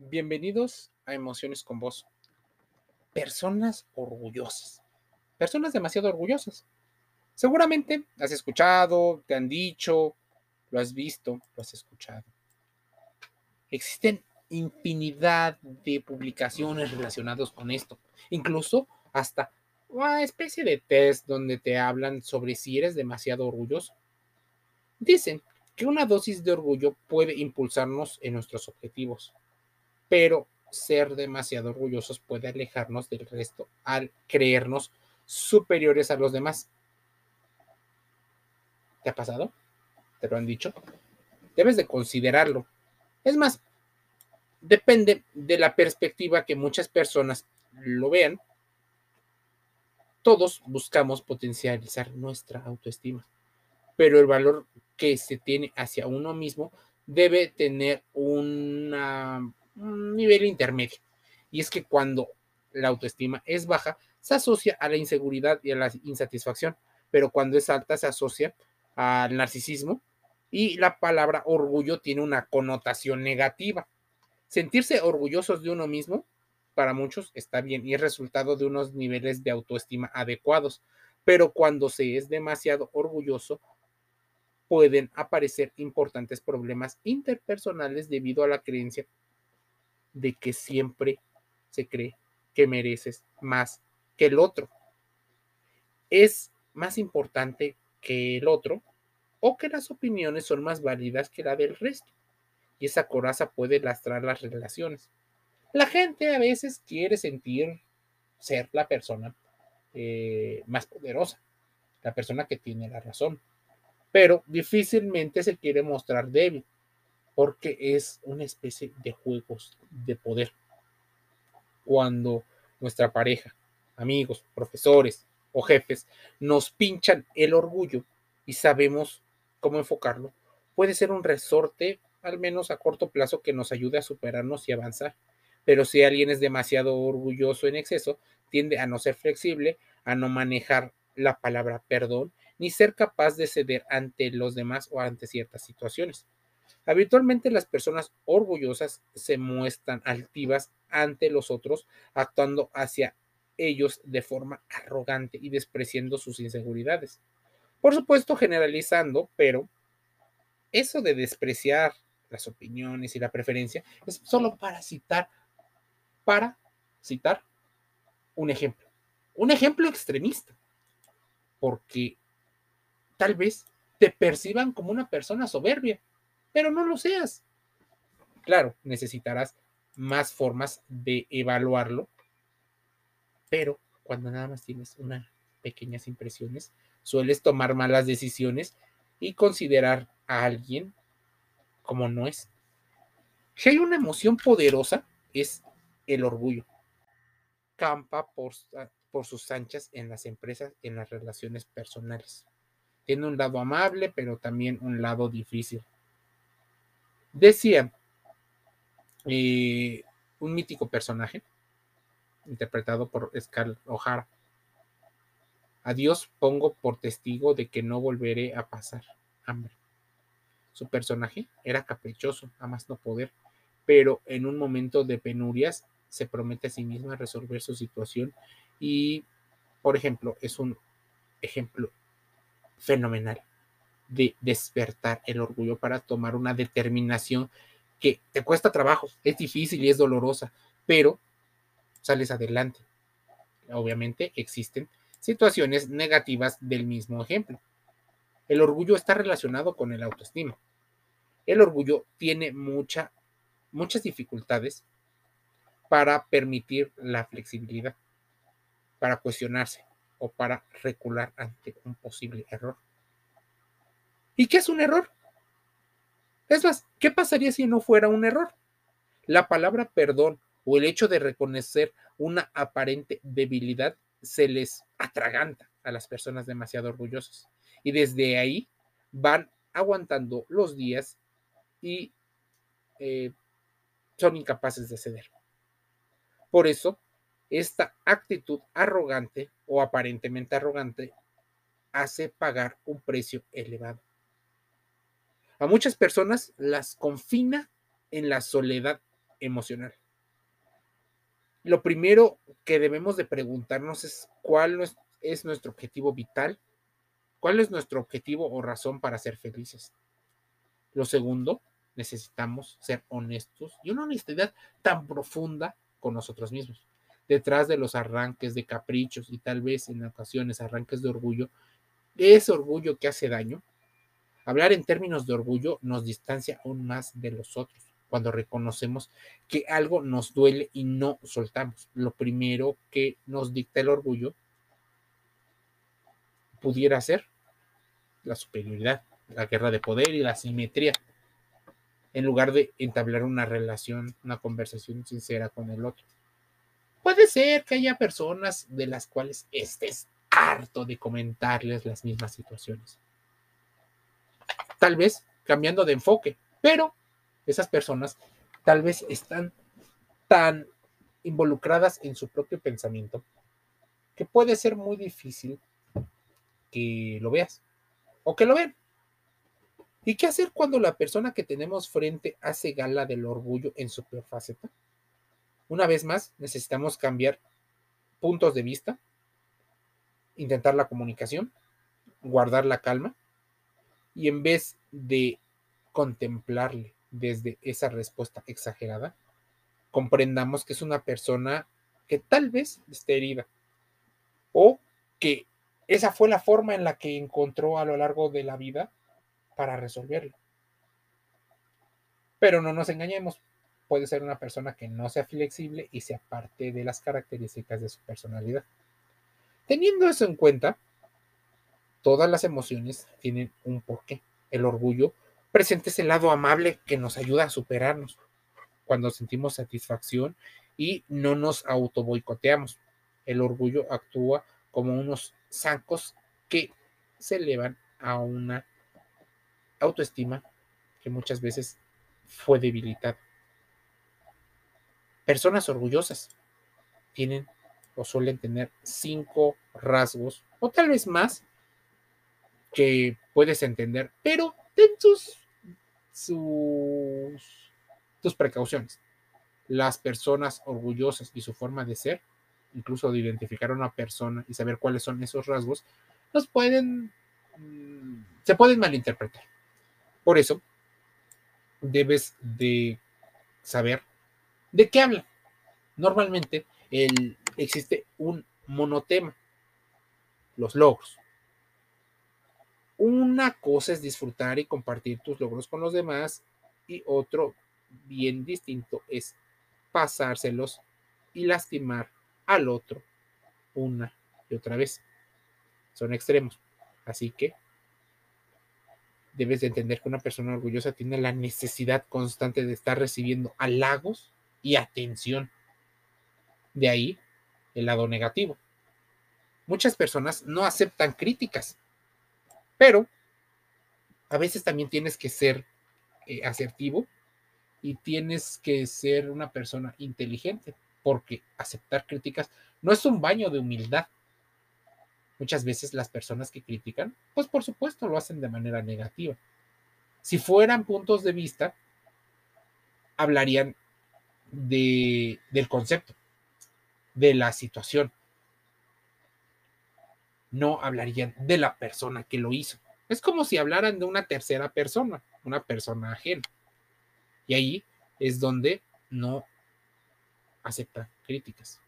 Bienvenidos a Emociones con Vos. Personas orgullosas. Personas demasiado orgullosas. Seguramente has escuchado, te han dicho, lo has visto, lo has escuchado. Existen infinidad de publicaciones relacionadas con esto. Incluso hasta una especie de test donde te hablan sobre si eres demasiado orgulloso. Dicen que una dosis de orgullo puede impulsarnos en nuestros objetivos pero ser demasiado orgullosos puede alejarnos del resto al creernos superiores a los demás. ¿Te ha pasado? ¿Te lo han dicho? Debes de considerarlo. Es más, depende de la perspectiva que muchas personas lo vean. Todos buscamos potencializar nuestra autoestima, pero el valor que se tiene hacia uno mismo debe tener una nivel intermedio. Y es que cuando la autoestima es baja, se asocia a la inseguridad y a la insatisfacción, pero cuando es alta se asocia al narcisismo y la palabra orgullo tiene una connotación negativa. Sentirse orgullosos de uno mismo para muchos está bien y es resultado de unos niveles de autoestima adecuados, pero cuando se es demasiado orgulloso pueden aparecer importantes problemas interpersonales debido a la creencia de que siempre se cree que mereces más que el otro. Es más importante que el otro o que las opiniones son más válidas que la del resto. Y esa coraza puede lastrar las relaciones. La gente a veces quiere sentir ser la persona eh, más poderosa, la persona que tiene la razón, pero difícilmente se quiere mostrar débil porque es una especie de juegos de poder. Cuando nuestra pareja, amigos, profesores o jefes nos pinchan el orgullo y sabemos cómo enfocarlo, puede ser un resorte, al menos a corto plazo, que nos ayude a superarnos y avanzar. Pero si alguien es demasiado orgulloso en exceso, tiende a no ser flexible, a no manejar la palabra perdón, ni ser capaz de ceder ante los demás o ante ciertas situaciones. Habitualmente las personas orgullosas se muestran altivas ante los otros, actuando hacia ellos de forma arrogante y despreciando sus inseguridades. Por supuesto, generalizando, pero eso de despreciar las opiniones y la preferencia es solo para citar, para citar un ejemplo. Un ejemplo extremista, porque tal vez te perciban como una persona soberbia pero no lo seas. Claro, necesitarás más formas de evaluarlo, pero cuando nada más tienes unas pequeñas impresiones, sueles tomar malas decisiones y considerar a alguien como no es. Si hay una emoción poderosa, es el orgullo. Campa por, por sus anchas en las empresas, en las relaciones personales. Tiene un lado amable, pero también un lado difícil. Decía un mítico personaje, interpretado por Scarlett O'Hara. A Dios pongo por testigo de que no volveré a pasar hambre. Su personaje era caprichoso, a más no poder, pero en un momento de penurias se promete a sí misma resolver su situación y, por ejemplo, es un ejemplo fenomenal de despertar el orgullo para tomar una determinación que te cuesta trabajo, es difícil y es dolorosa, pero sales adelante. Obviamente existen situaciones negativas del mismo ejemplo. El orgullo está relacionado con el autoestima. El orgullo tiene mucha, muchas dificultades para permitir la flexibilidad, para cuestionarse o para recular ante un posible error. ¿Y qué es un error? Es más, ¿qué pasaría si no fuera un error? La palabra perdón o el hecho de reconocer una aparente debilidad se les atraganta a las personas demasiado orgullosas. Y desde ahí van aguantando los días y eh, son incapaces de ceder. Por eso, esta actitud arrogante o aparentemente arrogante hace pagar un precio elevado. A muchas personas las confina en la soledad emocional. Lo primero que debemos de preguntarnos es cuál es nuestro objetivo vital, cuál es nuestro objetivo o razón para ser felices. Lo segundo, necesitamos ser honestos y una honestidad tan profunda con nosotros mismos. Detrás de los arranques de caprichos y tal vez en ocasiones arranques de orgullo, ese orgullo que hace daño, hablar en términos de orgullo nos distancia aún más de los otros cuando reconocemos que algo nos duele y no soltamos. Lo primero que nos dicta el orgullo pudiera ser la superioridad, la guerra de poder y la simetría, en lugar de entablar una relación, una conversación sincera con el otro. Puede ser que haya personas de las cuales estés harto de comentarles las mismas situaciones. Tal vez cambiando de enfoque, pero esas personas tal vez están tan involucradas en su propio pensamiento que puede ser muy difícil que lo veas o que lo vean. ¿Y qué hacer cuando la persona que tenemos frente hace gala del orgullo en su peor faceta? Una vez más, necesitamos cambiar puntos de vista, intentar la comunicación, guardar la calma y en vez de contemplarle desde esa respuesta exagerada, comprendamos que es una persona que tal vez esté herida o que esa fue la forma en la que encontró a lo largo de la vida para resolverlo. Pero no nos engañemos, puede ser una persona que no sea flexible y sea parte de las características de su personalidad. Teniendo eso en cuenta, todas las emociones tienen un porqué. El orgullo presente ese lado amable que nos ayuda a superarnos cuando sentimos satisfacción y no nos auto boicoteamos. El orgullo actúa como unos zancos que se elevan a una autoestima que muchas veces fue debilitada. Personas orgullosas tienen o suelen tener cinco rasgos o tal vez más que puedes entender, pero ten tus, sus, tus precauciones. Las personas orgullosas y su forma de ser, incluso de identificar a una persona y saber cuáles son esos rasgos, nos pueden, mm, se pueden malinterpretar. Por eso, debes de saber de qué habla. Normalmente el, existe un monotema, los logros. Una cosa es disfrutar y compartir tus logros con los demás y otro bien distinto es pasárselos y lastimar al otro una y otra vez. Son extremos. Así que debes de entender que una persona orgullosa tiene la necesidad constante de estar recibiendo halagos y atención. De ahí el lado negativo. Muchas personas no aceptan críticas pero a veces también tienes que ser eh, asertivo y tienes que ser una persona inteligente, porque aceptar críticas no es un baño de humildad. Muchas veces las personas que critican, pues por supuesto lo hacen de manera negativa. Si fueran puntos de vista, hablarían de, del concepto, de la situación, no hablarían de la persona que lo hizo. Es como si hablaran de una tercera persona, una persona ajena. Y ahí es donde no acepta críticas.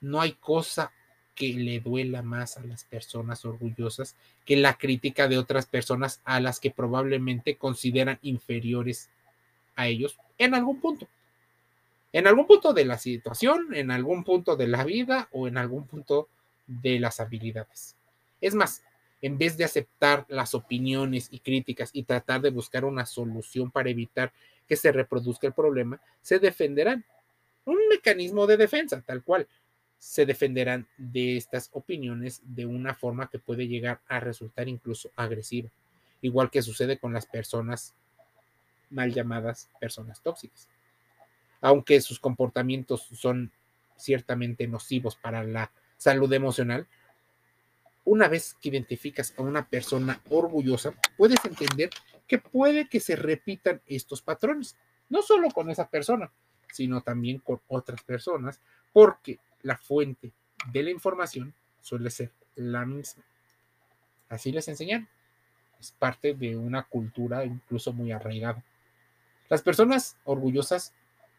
No hay cosa que le duela más a las personas orgullosas que la crítica de otras personas a las que probablemente consideran inferiores a ellos en algún punto. En algún punto de la situación, en algún punto de la vida o en algún punto de las habilidades. Es más, en vez de aceptar las opiniones y críticas y tratar de buscar una solución para evitar que se reproduzca el problema, se defenderán. Un mecanismo de defensa, tal cual. Se defenderán de estas opiniones de una forma que puede llegar a resultar incluso agresiva, igual que sucede con las personas mal llamadas personas tóxicas. Aunque sus comportamientos son ciertamente nocivos para la salud emocional, una vez que identificas a una persona orgullosa, puedes entender que puede que se repitan estos patrones, no solo con esa persona, sino también con otras personas, porque la fuente de la información suele ser la misma. Así les enseñan. Es parte de una cultura incluso muy arraigada. Las personas orgullosas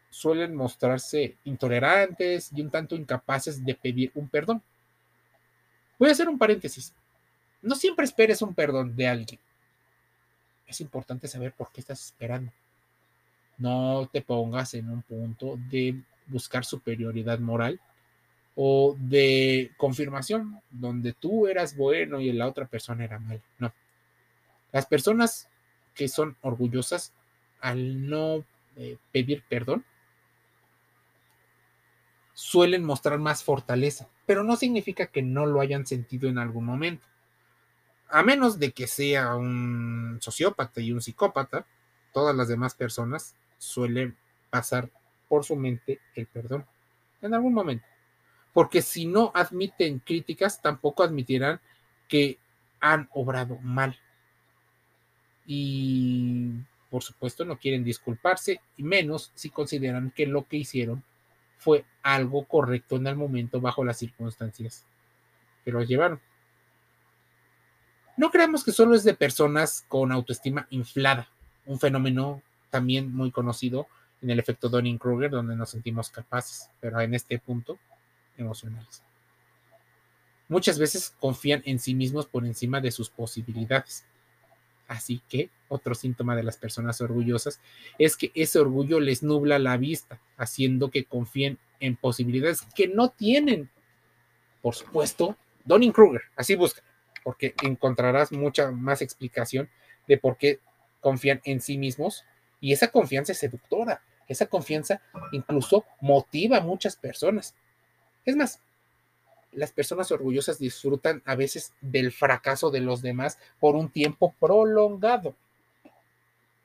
suelen mostrarse intolerantes y un tanto incapaces de pedir un perdón. Voy a hacer un paréntesis. No siempre esperes un perdón de alguien. Es importante saber por qué estás esperando. No te pongas en un punto de buscar superioridad moral o de confirmación, donde tú eras bueno y la otra persona era mala. No. Las personas que son orgullosas al no eh, pedir perdón suelen mostrar más fortaleza, pero no significa que no lo hayan sentido en algún momento. A menos de que sea un sociópata y un psicópata, todas las demás personas suelen pasar por su mente el perdón en algún momento. Porque si no admiten críticas, tampoco admitirán que han obrado mal. Y por supuesto no quieren disculparse, y menos si consideran que lo que hicieron fue algo correcto en el momento bajo las circunstancias que los llevaron. No creamos que solo es de personas con autoestima inflada, un fenómeno también muy conocido en el efecto Donning-Kruger, donde nos sentimos capaces, pero en este punto, emocionales. Muchas veces confían en sí mismos por encima de sus posibilidades. Así que otro síntoma de las personas orgullosas es que ese orgullo les nubla la vista, haciendo que confíen en posibilidades que no tienen. Por supuesto, Donning Kruger, así busca, porque encontrarás mucha más explicación de por qué confían en sí mismos y esa confianza es seductora, esa confianza incluso motiva a muchas personas. Es más, las personas orgullosas disfrutan a veces del fracaso de los demás por un tiempo prolongado.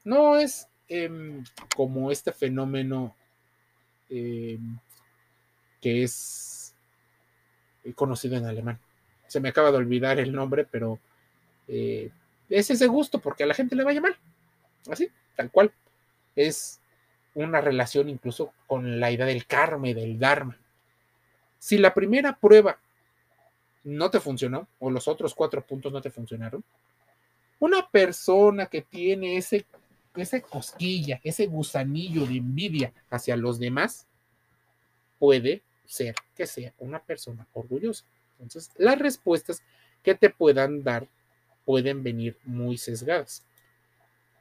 No es em, como este fenómeno em, que es conocido en alemán. Se me acaba de olvidar el nombre, pero eh, es ese gusto porque a la gente le vaya mal. Así, tal cual. Es una relación incluso con la idea del karma y del dharma. Si la primera prueba no te funcionó o los otros cuatro puntos no te funcionaron, una persona que tiene ese, ese cosquilla, ese gusanillo de envidia hacia los demás, puede ser que sea una persona orgullosa. Entonces, las respuestas que te puedan dar pueden venir muy sesgadas.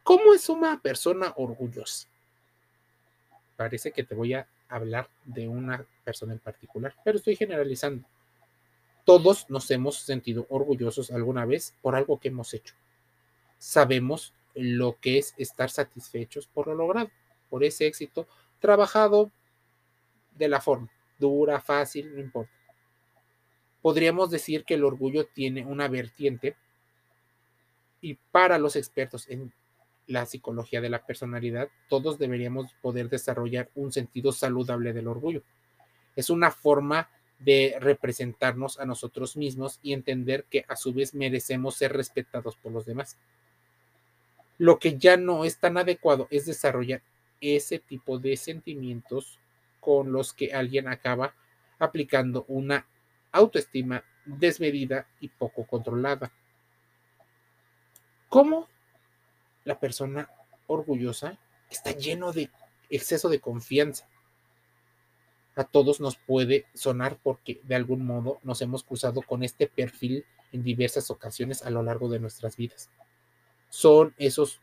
¿Cómo es una persona orgullosa? Parece que te voy a hablar de una persona en particular, pero estoy generalizando. Todos nos hemos sentido orgullosos alguna vez por algo que hemos hecho. Sabemos lo que es estar satisfechos por lo logrado, por ese éxito trabajado de la forma, dura, fácil, no importa. Podríamos decir que el orgullo tiene una vertiente y para los expertos en la psicología de la personalidad, todos deberíamos poder desarrollar un sentido saludable del orgullo. Es una forma de representarnos a nosotros mismos y entender que a su vez merecemos ser respetados por los demás. Lo que ya no es tan adecuado es desarrollar ese tipo de sentimientos con los que alguien acaba aplicando una autoestima desmedida y poco controlada. ¿Cómo la persona orgullosa está lleno de exceso de confianza. A todos nos puede sonar porque de algún modo nos hemos cruzado con este perfil en diversas ocasiones a lo largo de nuestras vidas. Son esos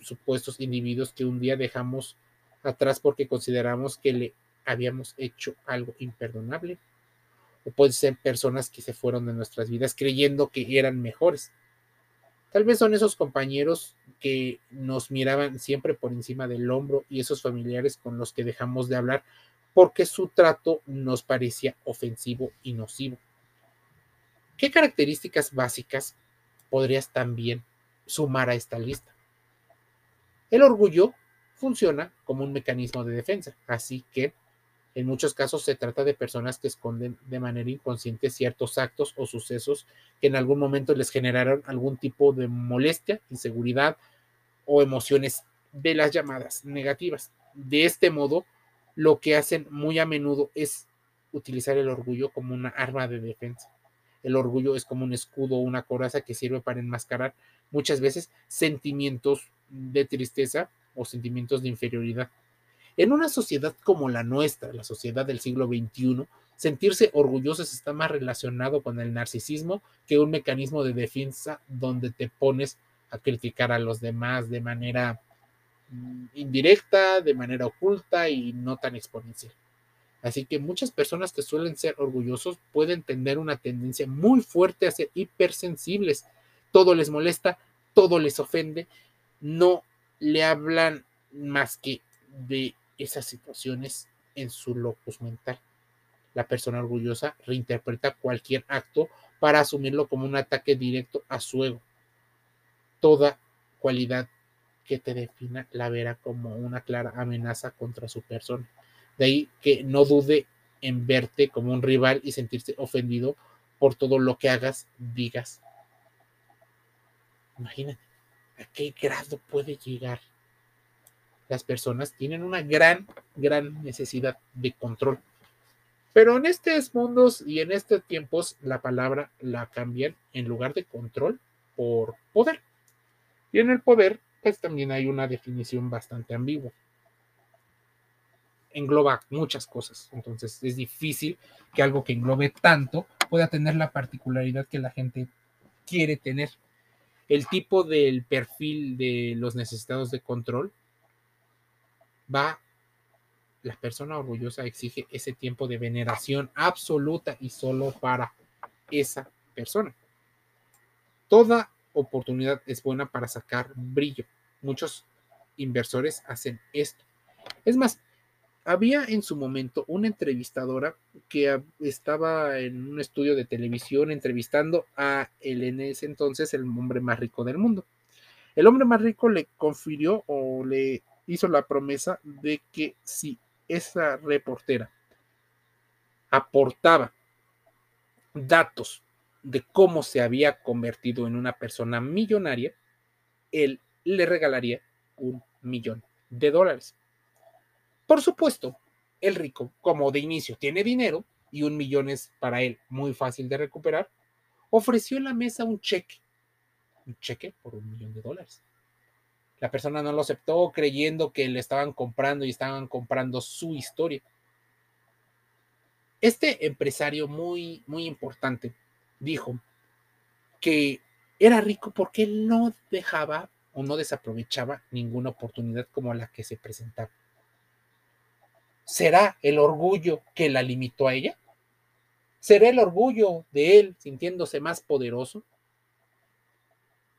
supuestos individuos que un día dejamos atrás porque consideramos que le habíamos hecho algo imperdonable. O pueden ser personas que se fueron de nuestras vidas creyendo que eran mejores Tal vez son esos compañeros que nos miraban siempre por encima del hombro y esos familiares con los que dejamos de hablar porque su trato nos parecía ofensivo y nocivo. ¿Qué características básicas podrías también sumar a esta lista? El orgullo funciona como un mecanismo de defensa, así que en muchos casos se trata de personas que esconden de manera inconsciente ciertos actos o sucesos que en algún momento les generaron algún tipo de molestia, inseguridad o emociones de las llamadas negativas. De este modo, lo que hacen muy a menudo es utilizar el orgullo como una arma de defensa. El orgullo es como un escudo o una coraza que sirve para enmascarar muchas veces sentimientos de tristeza o sentimientos de inferioridad. En una sociedad como la nuestra, la sociedad del siglo XXI, sentirse orgullosos está más relacionado con el narcisismo que un mecanismo de defensa donde te pones a criticar a los demás de manera mm, indirecta, de manera oculta y no tan exponencial. Así que muchas personas que suelen ser orgullosos pueden tener una tendencia muy fuerte a ser hipersensibles. Todo les molesta, todo les ofende, no le hablan más que de esas situaciones en su locus mental. La persona orgullosa reinterpreta cualquier acto para asumirlo como un ataque directo a su ego. Toda cualidad que te defina la verá como una clara amenaza contra su persona. De ahí que no dude en verte como un rival y sentirse ofendido por todo lo que hagas, digas. Imagínate a qué grado puede llegar las personas tienen una gran, gran necesidad de control. Pero en estos mundos y en estos tiempos la palabra la cambian en lugar de control por poder. Y en el poder, pues también hay una definición bastante ambigua. Engloba muchas cosas. Entonces es difícil que algo que englobe tanto pueda tener la particularidad que la gente quiere tener. El tipo del perfil de los necesitados de control va, la persona orgullosa exige ese tiempo de veneración absoluta y solo para esa persona. Toda oportunidad es buena para sacar brillo. Muchos inversores hacen esto. Es más, había en su momento una entrevistadora que estaba en un estudio de televisión entrevistando a el en ese entonces el hombre más rico del mundo. El hombre más rico le confirió o le hizo la promesa de que si esa reportera aportaba datos de cómo se había convertido en una persona millonaria, él le regalaría un millón de dólares. Por supuesto, el rico, como de inicio tiene dinero y un millón es para él muy fácil de recuperar, ofreció en la mesa un cheque, un cheque por un millón de dólares. La persona no lo aceptó creyendo que le estaban comprando y estaban comprando su historia. Este empresario muy, muy importante dijo que era rico porque él no dejaba o no desaprovechaba ninguna oportunidad como la que se presentaba. ¿Será el orgullo que la limitó a ella? ¿Será el orgullo de él sintiéndose más poderoso?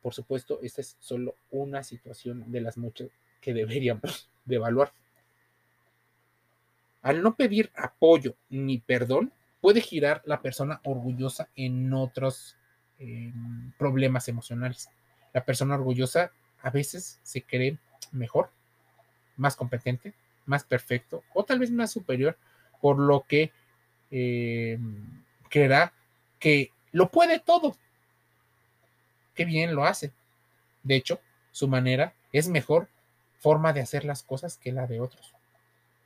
Por supuesto, esta es solo una situación de las muchas que deberíamos de evaluar. Al no pedir apoyo ni perdón, puede girar la persona orgullosa en otros em, problemas emocionales. La persona orgullosa a veces se cree mejor, más competente, más perfecto o tal vez más superior, por lo que em, creerá que lo puede todo qué bien lo hace. De hecho, su manera es mejor forma de hacer las cosas que la de otros.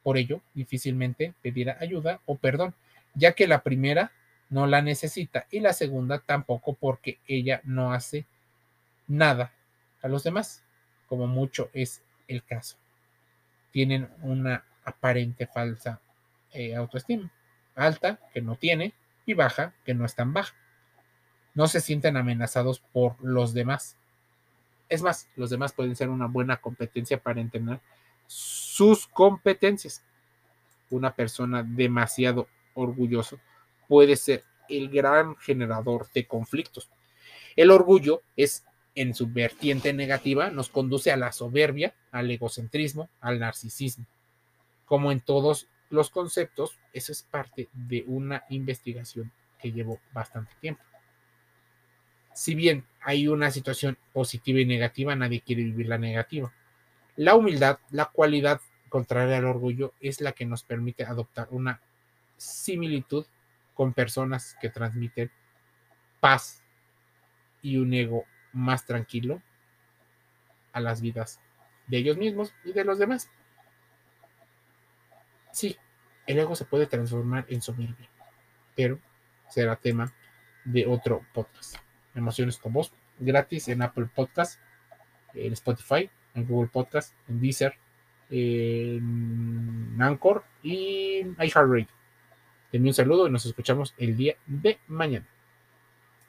Por ello, difícilmente pedirá ayuda o perdón, ya que la primera no la necesita y la segunda tampoco porque ella no hace nada a los demás, como mucho es el caso. Tienen una aparente falsa eh, autoestima, alta que no tiene y baja que no es tan baja no se sienten amenazados por los demás. Es más, los demás pueden ser una buena competencia para entender sus competencias. Una persona demasiado orgulloso puede ser el gran generador de conflictos. El orgullo es en su vertiente negativa, nos conduce a la soberbia, al egocentrismo, al narcisismo. Como en todos los conceptos, eso es parte de una investigación que llevó bastante tiempo si bien hay una situación positiva y negativa, nadie quiere vivir la negativa. La humildad, la cualidad contraria al orgullo, es la que nos permite adoptar una similitud con personas que transmiten paz y un ego más tranquilo a las vidas de ellos mismos y de los demás. Sí, el ego se puede transformar en soberbia, pero será tema de otro podcast. Emociones con vos, gratis en Apple Podcast, en Spotify, en Google Podcast, en Deezer, en Anchor y iHeartRadio. Denme un saludo y nos escuchamos el día de mañana.